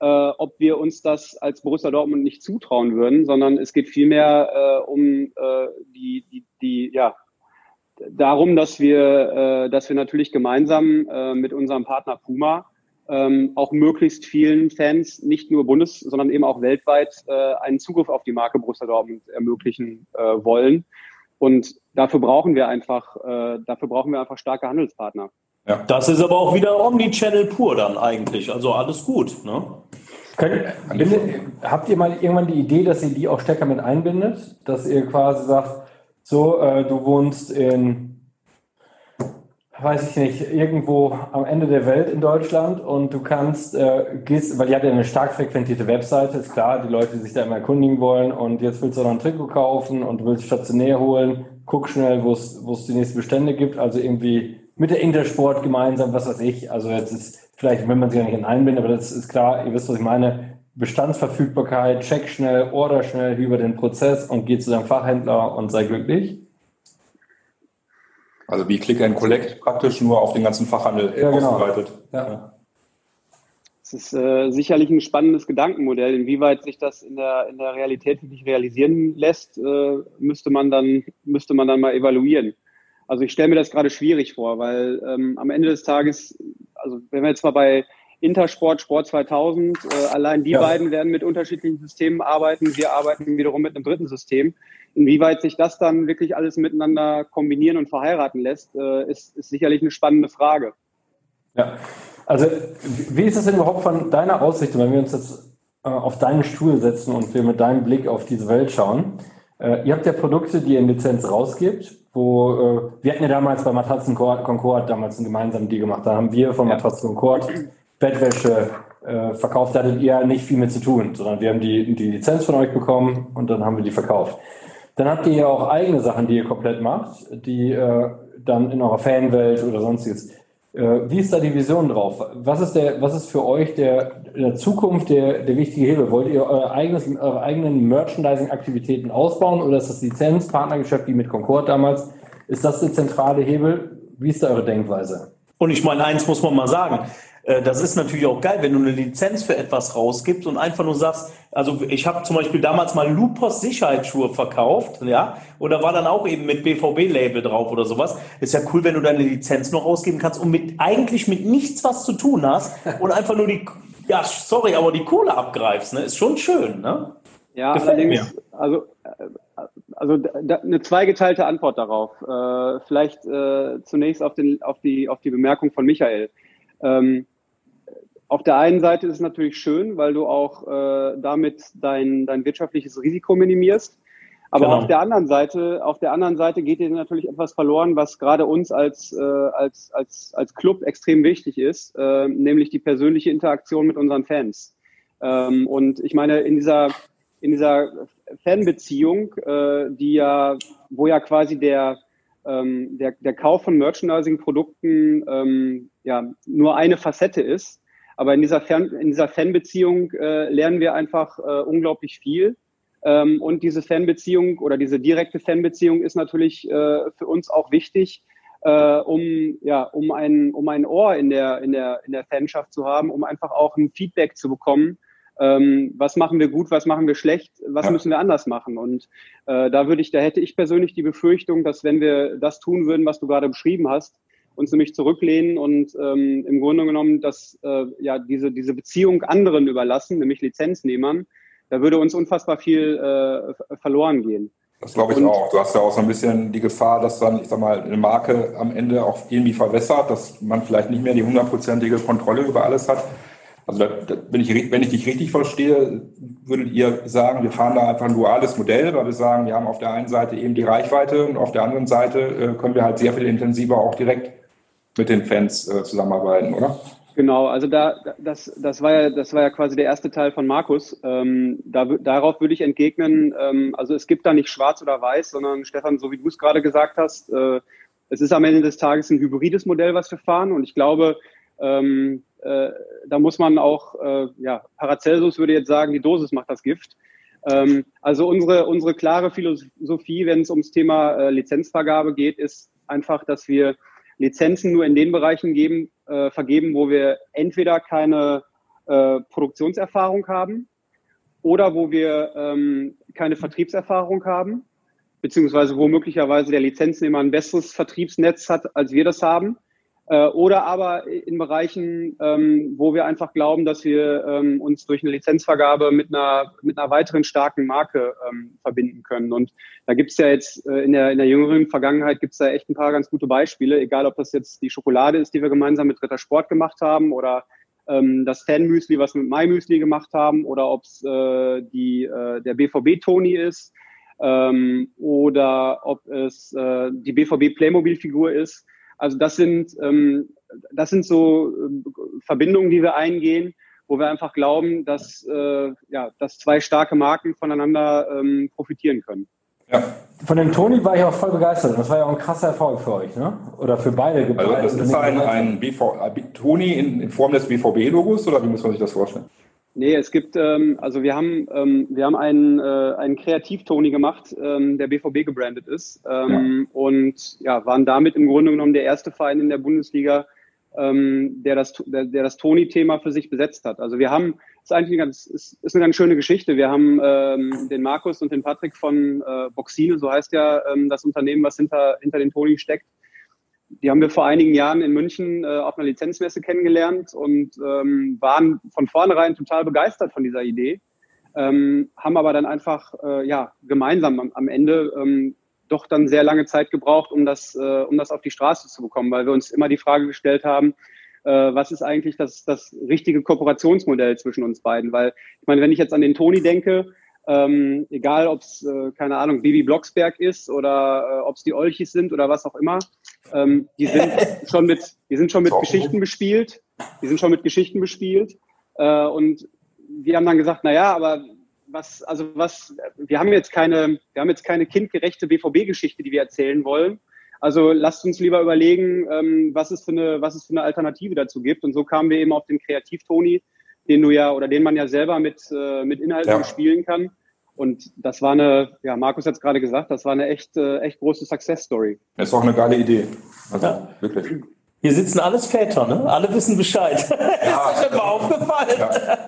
äh, ob wir uns das als Borussia Dortmund nicht zutrauen würden, sondern es geht vielmehr äh, um äh, die, die, die, ja, darum, dass wir, äh, dass wir natürlich gemeinsam äh, mit unserem Partner Puma ähm, auch möglichst vielen Fans, nicht nur bundes-, sondern eben auch weltweit, äh, einen Zugriff auf die Marke Borussia Dortmund ermöglichen äh, wollen. Und dafür brauchen wir einfach, äh, dafür brauchen wir einfach starke Handelspartner. Ja. Das ist aber auch wieder Omnichannel pur dann eigentlich. Also alles gut. Ne? Könnt, bindet, habt ihr mal irgendwann die Idee, dass ihr die auch stärker mit einbindet? Dass ihr quasi sagt, so, äh, du wohnst in weiß ich nicht, irgendwo am Ende der Welt in Deutschland und du kannst, äh, gehst, weil die hat ja eine stark frequentierte Webseite, ist klar, die Leute, die sich da immer erkundigen wollen und jetzt willst du noch ein Trikot kaufen und du willst stationär holen, guck schnell, wo es die nächsten Bestände gibt, also irgendwie mit der Intersport gemeinsam, was weiß ich, also jetzt ist vielleicht, wenn man sich ja nicht in einbindet, aber das ist klar, ihr wisst, was ich meine, Bestandsverfügbarkeit, check schnell, order schnell über den Prozess und geh zu deinem Fachhändler und sei glücklich. Also wie Click and Collect praktisch nur auf den ganzen Fachhandel ja, genau. ausgeweitet. Ja. Es ist äh, sicherlich ein spannendes Gedankenmodell. Inwieweit sich das in der, in der Realität wirklich realisieren lässt, äh, müsste, man dann, müsste man dann mal evaluieren. Also ich stelle mir das gerade schwierig vor, weil ähm, am Ende des Tages, also wenn wir jetzt mal bei Intersport, Sport 2000, äh, allein die ja. beiden werden mit unterschiedlichen Systemen arbeiten. Wir arbeiten wiederum mit einem dritten System. Inwieweit sich das dann wirklich alles miteinander kombinieren und verheiraten lässt, äh, ist, ist sicherlich eine spannende Frage. Ja, also wie ist es denn überhaupt von deiner Aussicht, wenn wir uns jetzt äh, auf deinen Stuhl setzen und wir mit deinem Blick auf diese Welt schauen? Äh, ihr habt ja Produkte, die ihr in Lizenz rausgibt, wo wir hatten ja damals bei Matratzen Concord damals einen gemeinsamen Deal gemacht. Da haben wir von Matratzen Concord Bettwäsche äh, verkauft. Da hattet ihr nicht viel mit zu tun, sondern wir haben die, die Lizenz von euch bekommen und dann haben wir die verkauft. Dann habt ihr ja auch eigene Sachen, die ihr komplett macht, die äh, dann in eurer Fanwelt oder sonstiges. Äh, wie ist da die Vision drauf? Was ist der, was ist für euch der, der Zukunft der, der wichtige Hebel? Wollt ihr euer eigenes, eure eigenen Merchandising-Aktivitäten ausbauen oder ist das Lizenzpartnergeschäft wie mit Concord damals? Ist das der zentrale Hebel? Wie ist da eure Denkweise? Und ich meine, eins muss man mal sagen. Äh, das ist natürlich auch geil, wenn du eine Lizenz für etwas rausgibst und einfach nur sagst, also ich habe zum Beispiel damals mal Lupos Sicherheitsschuhe verkauft, ja, oder war dann auch eben mit BVB-Label drauf oder sowas. Ist ja cool, wenn du deine Lizenz noch rausgeben kannst und mit eigentlich mit nichts was zu tun hast und einfach nur die, ja, sorry, aber die Kohle abgreifst, ne? Ist schon schön, ne? Ja, Gefällt allerdings, mir. also äh, also da, eine zweigeteilte Antwort darauf. Äh, vielleicht äh, zunächst auf, den, auf, die, auf die Bemerkung von Michael. Ähm, auf der einen Seite ist es natürlich schön, weil du auch äh, damit dein, dein wirtschaftliches Risiko minimierst. Aber genau. auf der anderen Seite, auf der anderen Seite geht dir natürlich etwas verloren, was gerade uns als, äh, als, als, als Club extrem wichtig ist, äh, nämlich die persönliche Interaktion mit unseren Fans. Ähm, und ich meine, in dieser, in dieser Fanbeziehung, äh, die ja, wo ja quasi der, ähm, der, der Kauf von Merchandising-Produkten ähm, ja nur eine Facette ist, aber in dieser, Fern in dieser Fanbeziehung äh, lernen wir einfach äh, unglaublich viel. Ähm, und diese Fanbeziehung oder diese direkte Fanbeziehung ist natürlich äh, für uns auch wichtig, äh, um, ja, um, ein, um ein Ohr in der, in, der, in der Fanschaft zu haben, um einfach auch ein Feedback zu bekommen, ähm, was machen wir gut, was machen wir schlecht, was ja. müssen wir anders machen. Und äh, da würde ich, da hätte ich persönlich die Befürchtung, dass wenn wir das tun würden, was du gerade beschrieben hast, uns nämlich zurücklehnen und ähm, im Grunde genommen das, äh, ja, diese, diese Beziehung anderen überlassen, nämlich Lizenznehmern, da würde uns unfassbar viel äh, verloren gehen. Das glaube ich und, auch. Du hast ja auch so ein bisschen die Gefahr, dass dann, ich sag mal, eine Marke am Ende auch irgendwie verwässert, dass man vielleicht nicht mehr die hundertprozentige Kontrolle über alles hat. Also da, da, wenn, ich, wenn ich dich richtig verstehe, würdet ihr sagen, wir fahren da einfach ein duales Modell, weil wir sagen, wir haben auf der einen Seite eben die Reichweite und auf der anderen Seite äh, können wir halt sehr viel intensiver auch direkt mit den Fans äh, zusammenarbeiten, oder? Genau, also da das, das war ja das war ja quasi der erste Teil von Markus. Ähm, da, darauf würde ich entgegnen, ähm, also es gibt da nicht schwarz oder weiß, sondern Stefan, so wie du es gerade gesagt hast, äh, es ist am Ende des Tages ein hybrides Modell, was wir fahren. Und ich glaube, ähm, äh, da muss man auch, äh, ja, Paracelsus würde jetzt sagen, die Dosis macht das Gift. Ähm, also unsere, unsere klare Philosophie, wenn es ums Thema äh, Lizenzvergabe geht, ist einfach, dass wir Lizenzen nur in den Bereichen geben, äh, vergeben, wo wir entweder keine äh, Produktionserfahrung haben oder wo wir ähm, keine Vertriebserfahrung haben, beziehungsweise wo möglicherweise der Lizenznehmer ein besseres Vertriebsnetz hat, als wir das haben. Äh, oder aber in Bereichen, ähm, wo wir einfach glauben, dass wir ähm, uns durch eine Lizenzvergabe mit einer, mit einer weiteren starken Marke ähm, verbinden können. Und da gibt's ja jetzt äh, in, der, in der jüngeren Vergangenheit gibt's da echt ein paar ganz gute Beispiele, egal ob das jetzt die Schokolade ist, die wir gemeinsam mit Ritter Sport gemacht haben oder ähm, das Fanmüsli, was wir mit MyMüsli gemacht haben oder ob's äh, die, äh, der BVB-Toni ist ähm, oder ob es äh, die BVB Playmobil-Figur ist also das sind, ähm, das sind so äh, Verbindungen, die wir eingehen, wo wir einfach glauben, dass, äh, ja, dass zwei starke Marken voneinander ähm, profitieren können. Ja. Von dem Toni war ich auch voll begeistert. Das war ja auch ein krasser Erfolg für euch, ne? Oder für beide. Also das ist ein, ein BV, Toni in, in Form des BVB-Logos oder wie muss man sich das vorstellen? Nee, es gibt, ähm, also wir haben, ähm, wir haben einen, äh, einen Kreativ-Toni gemacht, ähm, der BVB gebrandet ist ähm, ja. und ja, waren damit im Grunde genommen der erste Verein in der Bundesliga, ähm, der das, der, der das Toni-Thema für sich besetzt hat. Also wir haben, ist eigentlich eine ganz, ist, ist eine ganz schöne Geschichte. Wir haben ähm, den Markus und den Patrick von äh, Boxine, so heißt ja ähm, das Unternehmen, was hinter, hinter den Toni steckt, die haben wir vor einigen Jahren in München äh, auf einer Lizenzmesse kennengelernt und ähm, waren von vornherein total begeistert von dieser Idee, ähm, haben aber dann einfach äh, ja gemeinsam am, am Ende ähm, doch dann sehr lange Zeit gebraucht, um das, äh, um das auf die Straße zu bekommen, weil wir uns immer die Frage gestellt haben, äh, was ist eigentlich das, das richtige Kooperationsmodell zwischen uns beiden? Weil ich meine, wenn ich jetzt an den Toni denke, ähm, egal ob es, äh, keine Ahnung, Bibi Blocksberg ist oder äh, ob es die Olchis sind oder was auch immer, ähm, die sind schon mit, die sind schon mit Geschichten bespielt, die sind schon mit Geschichten bespielt äh, und wir haben dann gesagt, na ja, aber was, also was, wir haben jetzt keine, wir haben jetzt keine kindgerechte BVB-Geschichte, die wir erzählen wollen. Also lasst uns lieber überlegen, ähm, was es für eine, was es für eine Alternative dazu gibt. Und so kamen wir eben auf den Kreativ-Toni, den du ja oder den man ja selber mit, äh, mit Inhalten ja. spielen kann. Und das war eine, ja, Markus hat es gerade gesagt, das war eine echt, äh, echt große Success Story. Das ist auch eine geile Idee. Also ja. wirklich. Hier sitzen alles Väter, ne? Alle wissen Bescheid. Ja, ist euch mal aufgefallen? Ja.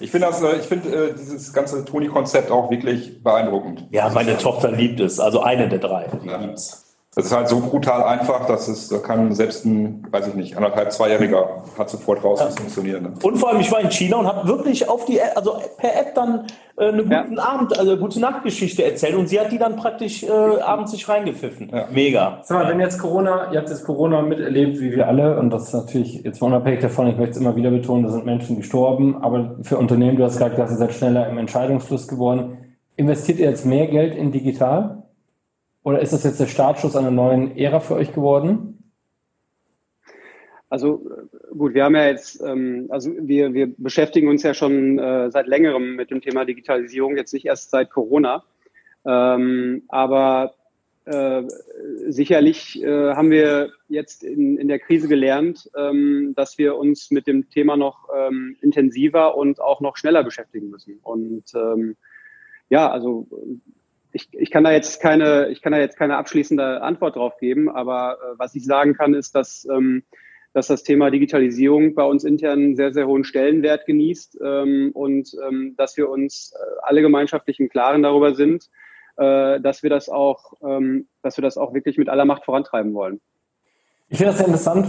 Ich finde das, äh, ich finde äh, dieses ganze Toni-Konzept auch wirklich beeindruckend. Ja, meine Tochter liebt es, also eine der drei, die ja. es. Das ist halt so brutal einfach, dass es, da kann selbst ein, weiß ich nicht, anderthalb, zweijähriger hat sofort raus, es funktioniert. Ne? Und vor allem, ich war in China und habe wirklich auf die, also per App dann äh, eine guten ja. Abend, also gute Nachtgeschichte erzählt und sie hat die dann praktisch äh, abends sich reingepfiffen. Ja. Mega. Sag mal, wenn jetzt Corona, ihr habt jetzt Corona miterlebt, wie wir alle, und das ist natürlich jetzt unabhängig davon, ich möchte es immer wieder betonen, da sind Menschen gestorben, aber für Unternehmen, du hast gesagt, ihr seid schneller im Entscheidungsfluss geworden. Investiert ihr jetzt mehr Geld in digital? Oder ist das jetzt der Startschuss einer neuen Ära für euch geworden? Also gut, wir haben ja jetzt, ähm, also wir, wir beschäftigen uns ja schon äh, seit längerem mit dem Thema Digitalisierung, jetzt nicht erst seit Corona. Ähm, aber äh, sicherlich äh, haben wir jetzt in, in der Krise gelernt, ähm, dass wir uns mit dem Thema noch ähm, intensiver und auch noch schneller beschäftigen müssen. Und ähm, ja, also ich, ich kann da jetzt keine, ich kann da jetzt keine abschließende Antwort drauf geben, aber äh, was ich sagen kann, ist, dass, ähm, dass das Thema Digitalisierung bei uns intern einen sehr, sehr hohen Stellenwert genießt ähm, und ähm, dass wir uns äh, alle gemeinschaftlich im Klaren darüber sind, äh, dass wir das auch, ähm, dass wir das auch wirklich mit aller Macht vorantreiben wollen. Ich finde das sehr interessant.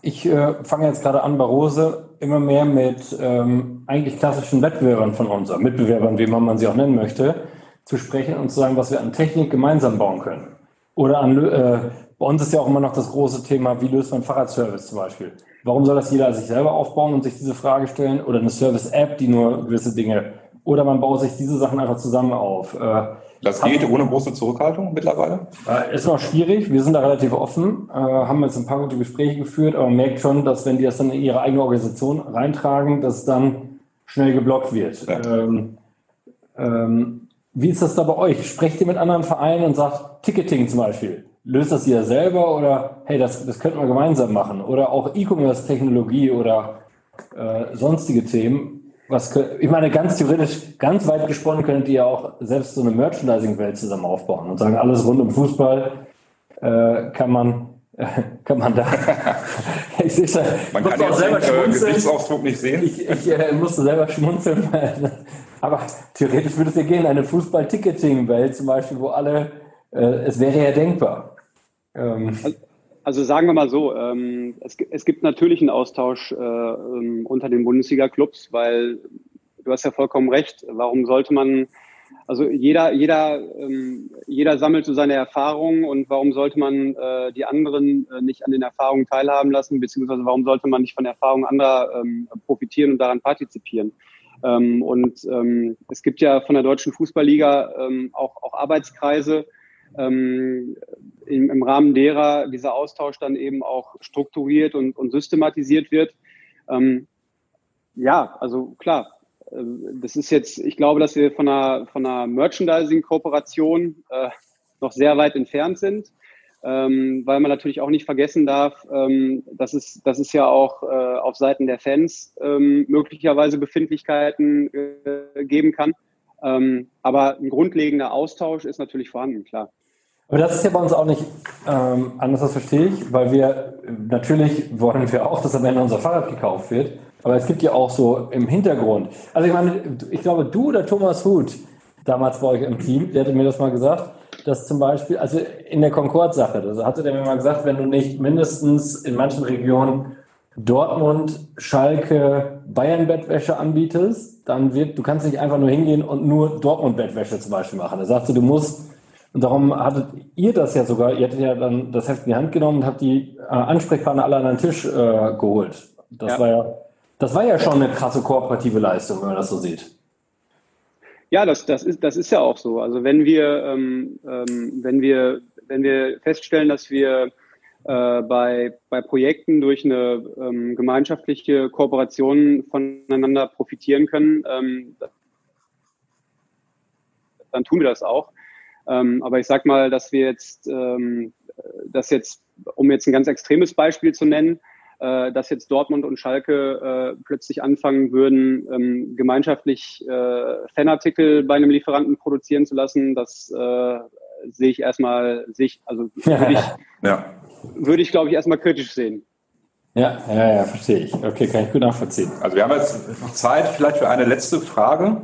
Ich äh, fange jetzt gerade an bei Rose immer mehr mit ähm, eigentlich klassischen Wettbewerbern von uns, Mitbewerbern, wie man sie auch nennen möchte, zu sprechen und zu sagen, was wir an Technik gemeinsam bauen können. Oder an, äh, bei uns ist ja auch immer noch das große Thema, wie löst man Fahrradservice zum Beispiel? Warum soll das jeder sich selber aufbauen und sich diese Frage stellen? Oder eine Service-App, die nur gewisse Dinge, oder man baut sich diese Sachen einfach zusammen auf. Äh, das geht ohne große Zurückhaltung mittlerweile? Äh, ist noch schwierig. Wir sind da relativ offen, äh, haben jetzt ein paar gute Gespräche geführt, aber man merkt schon, dass wenn die das dann in ihre eigene Organisation reintragen, dass es dann schnell geblockt wird. Ja. Ähm, ähm, wie ist das da bei euch? Sprecht ihr mit anderen Vereinen und sagt Ticketing zum Beispiel? Löst das ihr selber oder hey, das, das könnten wir gemeinsam machen? Oder auch E-Commerce-Technologie oder äh, sonstige Themen? Was, ich meine, ganz theoretisch, ganz weit gesponnen könntet ihr auch selbst so eine Merchandising-Welt zusammen aufbauen und sagen, alles rund um Fußball äh, kann man kann man da. ich sehe da, man kann auch selber den äh, Gesichtsausdruck nicht sehen. Ich, ich äh, musste selber schmunzeln. Aber theoretisch würde es ja gehen, eine Fußball-Ticketing-Welt zum Beispiel, wo alle, äh, es wäre ja denkbar. Ähm, also sagen wir mal so, ähm, es, es, gibt natürlich einen Austausch äh, ähm, unter den Bundesliga-Clubs, weil du hast ja vollkommen recht. Warum sollte man, also jeder, jeder, ähm, jeder sammelt so seine Erfahrungen und warum sollte man äh, die anderen äh, nicht an den Erfahrungen teilhaben lassen, beziehungsweise warum sollte man nicht von der Erfahrung anderer ähm, profitieren und daran partizipieren? Ähm, und ähm, es gibt ja von der Deutschen Fußballliga ähm, auch, auch Arbeitskreise, ähm, im, im, Rahmen derer dieser Austausch dann eben auch strukturiert und, und systematisiert wird. Ähm, ja, also klar, äh, das ist jetzt, ich glaube, dass wir von einer, von einer Merchandising-Kooperation äh, noch sehr weit entfernt sind, ähm, weil man natürlich auch nicht vergessen darf, ähm, dass, es, dass es ja auch äh, auf Seiten der Fans ähm, möglicherweise Befindlichkeiten äh, geben kann. Ähm, aber ein grundlegender Austausch ist natürlich vorhanden, klar. Aber das ist ja bei uns auch nicht ähm, anders, das verstehe ich, weil wir natürlich wollen wir auch, dass am Ende unser Fahrrad gekauft wird. Aber es gibt ja auch so im Hintergrund. Also ich meine, ich glaube, du oder Thomas Huth, damals bei euch im Team, der hatte mir das mal gesagt, dass zum Beispiel, also in der Concord-Sache, da hatte der mir mal gesagt, wenn du nicht mindestens in manchen Regionen Dortmund, Schalke, Bayern-Bettwäsche anbietest, dann wird, du kannst nicht einfach nur hingehen und nur Dortmund-Bettwäsche zum Beispiel machen. Da sagst du, du musst und darum hattet ihr das ja sogar, ihr hattet ja dann das Heft in die Hand genommen und habt die äh, Ansprechpartner alle an den Tisch äh, geholt. Das ja. war ja, das war ja schon eine krasse kooperative Leistung, wenn man das so sieht. Ja, das, das, ist, das ist ja auch so. Also wenn wir, ähm, ähm, wenn wir, wenn wir feststellen, dass wir äh, bei, bei Projekten durch eine ähm, gemeinschaftliche Kooperation voneinander profitieren können, ähm, dann tun wir das auch. Ähm, aber ich sag mal, dass wir jetzt, ähm, dass jetzt, um jetzt ein ganz extremes Beispiel zu nennen, äh, dass jetzt Dortmund und Schalke äh, plötzlich anfangen würden, ähm, gemeinschaftlich äh, Fanartikel bei einem Lieferanten produzieren zu lassen, das äh, sehe ich erstmal, sehe ich, also würde ich, ja. würde ich glaube ich erstmal kritisch sehen. Ja, ja, ja, verstehe ich. Okay, kann ich gut nachvollziehen. Also wir haben jetzt noch Zeit vielleicht für eine letzte Frage.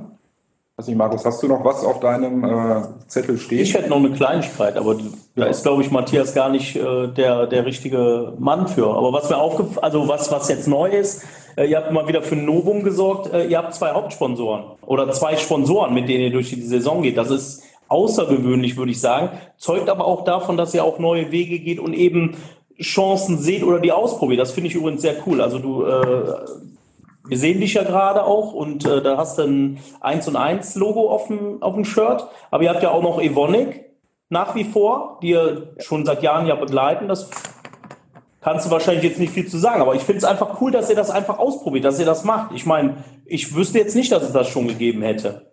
Nicht, Markus, hast du noch was auf deinem äh, Zettel stehen? Ich hätte noch eine Kleinigkeit, aber da ist, glaube ich, Matthias gar nicht äh, der, der richtige Mann für. Aber was mir aufgefallen, also was, was jetzt neu ist, äh, ihr habt mal wieder für ein Novum gesorgt, äh, ihr habt zwei Hauptsponsoren oder zwei Sponsoren, mit denen ihr durch die Saison geht. Das ist außergewöhnlich, würde ich sagen. Zeugt aber auch davon, dass ihr auch neue Wege geht und eben Chancen seht oder die ausprobiert. Das finde ich übrigens sehr cool. Also du äh, wir sehen dich ja gerade auch und äh, da hast du ein 1 und 1 Logo auf dem, auf dem Shirt. Aber ihr habt ja auch noch Evonik nach wie vor, die ihr schon seit Jahren ja begleiten. Das kannst du wahrscheinlich jetzt nicht viel zu sagen, aber ich finde es einfach cool, dass ihr das einfach ausprobiert, dass ihr das macht. Ich meine, ich wüsste jetzt nicht, dass es das schon gegeben hätte.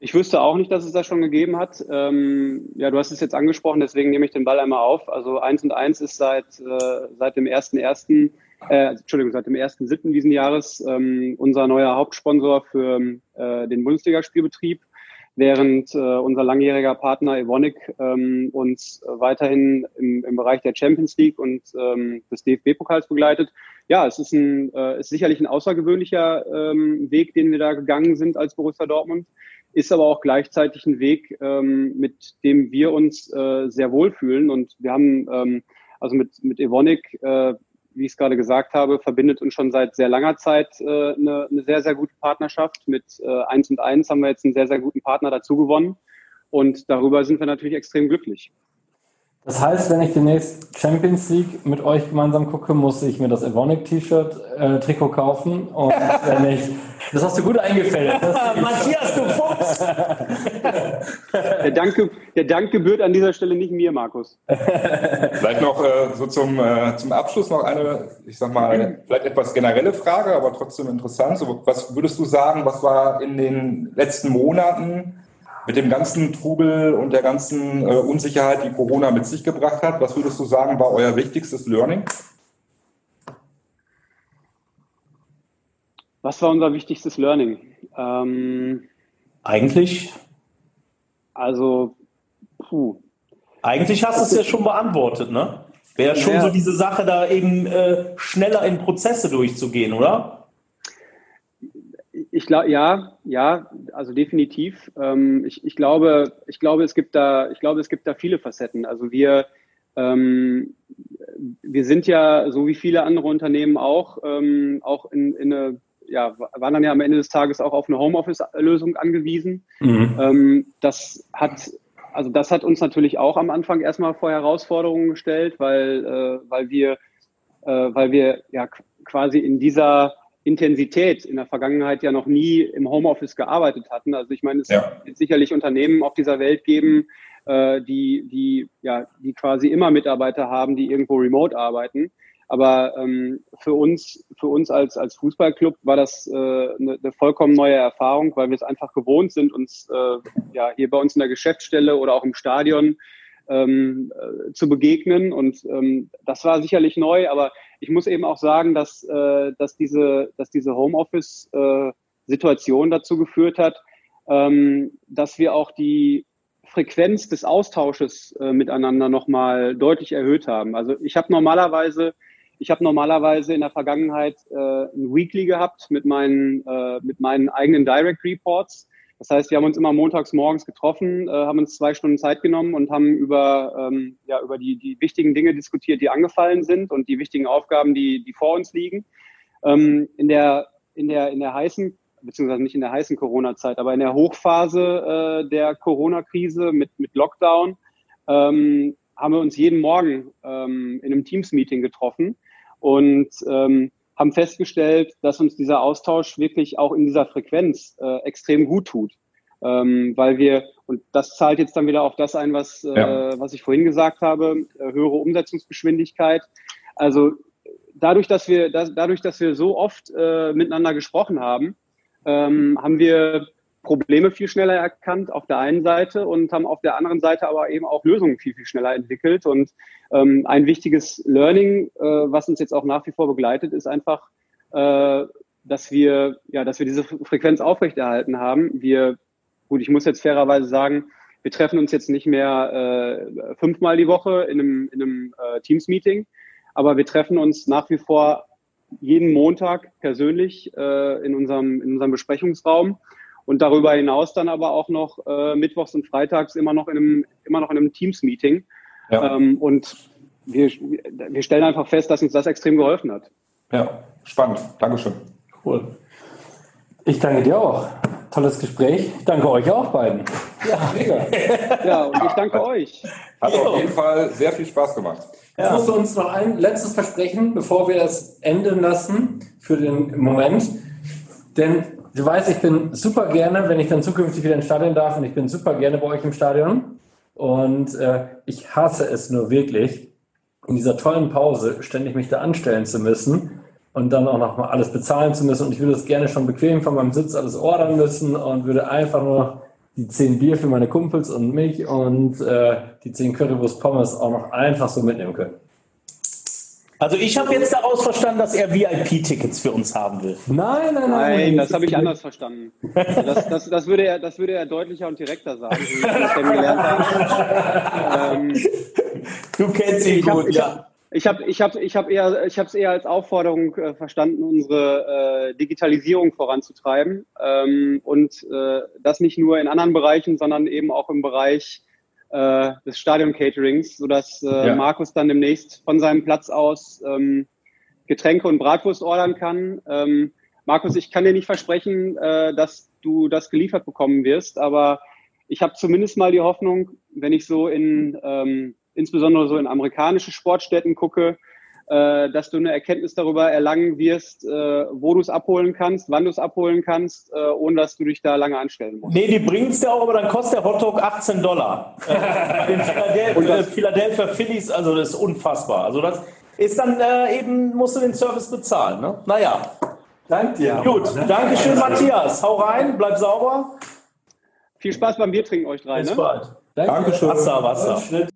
Ich wüsste auch nicht, dass es das schon gegeben hat. Ähm, ja, du hast es jetzt angesprochen, deswegen nehme ich den Ball einmal auf. Also 1 und 1 ist seit, äh, seit dem 1.1 äh, Entschuldigung, seit dem 1.7. diesen Jahres ähm, unser neuer Hauptsponsor für äh, den Bundesligaspielbetrieb. während äh, unser langjähriger Partner Evonik ähm, uns weiterhin im, im Bereich der Champions League und ähm, des DFB-Pokals begleitet. Ja, es ist, ein, äh, ist sicherlich ein außergewöhnlicher ähm, Weg, den wir da gegangen sind als Borussia Dortmund, ist aber auch gleichzeitig ein Weg, ähm, mit dem wir uns äh, sehr wohlfühlen. Und wir haben ähm, also mit, mit Evonik äh, wie ich es gerade gesagt habe, verbindet uns schon seit sehr langer Zeit äh, eine, eine, sehr, sehr gute Partnerschaft. Mit äh, 1 und 1 haben wir jetzt einen sehr, sehr guten Partner dazu gewonnen. Und darüber sind wir natürlich extrem glücklich. Das heißt, wenn ich demnächst Champions League mit euch gemeinsam gucke, muss ich mir das Evonik T-Shirt, äh, Trikot kaufen. Und wenn ich, das hast du gut eingefällt. Matthias, du Fuchs! der, Dank, der Dank gebührt an dieser Stelle nicht mir, Markus. Vielleicht noch äh, so zum, äh, zum Abschluss noch eine, ich sag mal, vielleicht etwas generelle Frage, aber trotzdem interessant. So, was würdest du sagen, was war in den letzten Monaten mit dem ganzen Trubel und der ganzen äh, Unsicherheit, die Corona mit sich gebracht hat, was würdest du sagen, war euer wichtigstes Learning? Was war unser wichtigstes Learning? Ähm, Eigentlich? Also, puh. Eigentlich hast du es ja schon beantwortet, ne? Wäre schon ja. so diese Sache, da eben äh, schneller in Prozesse durchzugehen, oder? Ich glaube, ja, ja, also definitiv. Ähm, ich, ich, glaube, ich glaube, es gibt da, ich glaube, es gibt da viele Facetten. Also wir, ähm, wir sind ja, so wie viele andere Unternehmen auch, ähm, auch in, in eine, ja, waren dann ja am Ende des Tages auch auf eine Homeoffice-Lösung angewiesen. Mhm. Ähm, das hat, also das hat uns natürlich auch am Anfang erstmal vor Herausforderungen gestellt, weil, äh, weil wir, äh, weil wir ja quasi in dieser Intensität in der Vergangenheit ja noch nie im Homeoffice gearbeitet hatten. Also ich meine, es ja. wird sicherlich Unternehmen auf dieser Welt geben, äh, die, die, ja, die quasi immer Mitarbeiter haben, die irgendwo remote arbeiten. Aber ähm, für uns, für uns als, als Fußballclub war das äh, eine, eine vollkommen neue Erfahrung, weil wir es einfach gewohnt sind, uns äh, ja hier bei uns in der Geschäftsstelle oder auch im Stadion ähm, äh, zu begegnen. Und ähm, das war sicherlich neu, aber ich muss eben auch sagen, dass, äh, dass diese, dass diese Homeoffice-Situation äh, dazu geführt hat, ähm, dass wir auch die Frequenz des Austausches äh, miteinander nochmal deutlich erhöht haben. Also ich habe normalerweise, ich habe normalerweise in der Vergangenheit äh, ein Weekly gehabt mit meinen, äh, mit meinen eigenen Direct Reports. Das heißt, wir haben uns immer montags morgens getroffen, äh, haben uns zwei Stunden Zeit genommen und haben über, ähm, ja, über die, die wichtigen Dinge diskutiert, die angefallen sind und die wichtigen Aufgaben, die, die vor uns liegen. Ähm, in, der, in, der, in der heißen, beziehungsweise nicht in der heißen Corona-Zeit, aber in der Hochphase äh, der Corona-Krise mit, mit Lockdown ähm, haben wir uns jeden Morgen ähm, in einem Teams-Meeting getroffen und ähm, haben festgestellt, dass uns dieser Austausch wirklich auch in dieser Frequenz äh, extrem gut tut. Ähm, weil wir, und das zahlt jetzt dann wieder auf das ein, was, äh, ja. was ich vorhin gesagt habe, äh, höhere Umsetzungsgeschwindigkeit. Also dadurch, dass wir, dass, dadurch, dass wir so oft äh, miteinander gesprochen haben, ähm, haben wir Probleme viel schneller erkannt auf der einen Seite und haben auf der anderen Seite aber eben auch Lösungen viel, viel schneller entwickelt. Und ähm, ein wichtiges Learning, äh, was uns jetzt auch nach wie vor begleitet, ist einfach, äh, dass wir, ja, dass wir diese Frequenz aufrechterhalten haben. Wir, gut, ich muss jetzt fairerweise sagen, wir treffen uns jetzt nicht mehr äh, fünfmal die Woche in einem, in einem äh, Teams-Meeting, aber wir treffen uns nach wie vor jeden Montag persönlich äh, in, unserem, in unserem Besprechungsraum und darüber hinaus dann aber auch noch äh, mittwochs und freitags immer noch in einem, immer noch in einem Teams-Meeting. Ja. Ähm, und wir, wir stellen einfach fest, dass uns das extrem geholfen hat. Ja, spannend. Dankeschön. Cool. Ich danke dir auch. Tolles Gespräch. Ich danke euch auch beiden. Ja, mega. ja, und ich danke euch. Hat jo. auf jeden Fall sehr viel Spaß gemacht. Jetzt musst du uns noch ein letztes versprechen, bevor wir es enden lassen für den Moment. Denn Du weißt, ich bin super gerne, wenn ich dann zukünftig wieder ins Stadion darf und ich bin super gerne bei euch im Stadion. Und äh, ich hasse es nur wirklich, in dieser tollen Pause ständig mich da anstellen zu müssen und dann auch noch mal alles bezahlen zu müssen. Und ich würde das gerne schon bequem von meinem Sitz alles ordern müssen und würde einfach nur die zehn Bier für meine Kumpels und mich und äh, die zehn Currywurst Pommes auch noch einfach so mitnehmen können. Also ich habe jetzt daraus verstanden, dass er VIP-Tickets für uns haben will. Nein, nein, nein. Nein, das habe ich anders verstanden. Das, das, das, würde er, das würde er deutlicher und direkter sagen, wie ich das kennengelernt habe. Ähm, Du kennst ihn ich habe gut, ich ja. hab, ich hab, ich hab, ich hab eher, ich habe es eher als Aufforderung äh, verstanden, unsere äh, Digitalisierung voranzutreiben ähm, und äh, das nicht nur in anderen Bereichen, sondern eben auch im Bereich äh, des Stadion-Caterings, sodass äh, Ja. Markus dann demnächst von seinem Platz aus ähm, Getränke und Bratwurst ordern kann. Ähm, Markus, ich kann dir nicht versprechen, äh, dass du das geliefert bekommen wirst, aber ich habe zumindest mal die Hoffnung, wenn ich so in ähm, insbesondere so in amerikanische Sportstätten gucke, äh, dass du eine Erkenntnis darüber erlangen wirst, äh, wo du es abholen kannst, wann du es abholen kannst, äh, ohne dass du dich da lange anstellen musst. Nee, die bringen es dir auch, aber dann kostet der Hotdog 18 Dollar. Äh, Bei den Philadel äh, Philadelphia Phillies, also das ist unfassbar. Also das ist dann äh, eben, musst du den Service bezahlen. Ne? Naja, Dank dir. gut. Dankeschön, Matthias. Hau rein, bleib sauber. Viel Spaß beim Biertrinken euch drei. Bis Ne? bald. Danke. Dankeschön. Wasser, Wasser. Schnitt.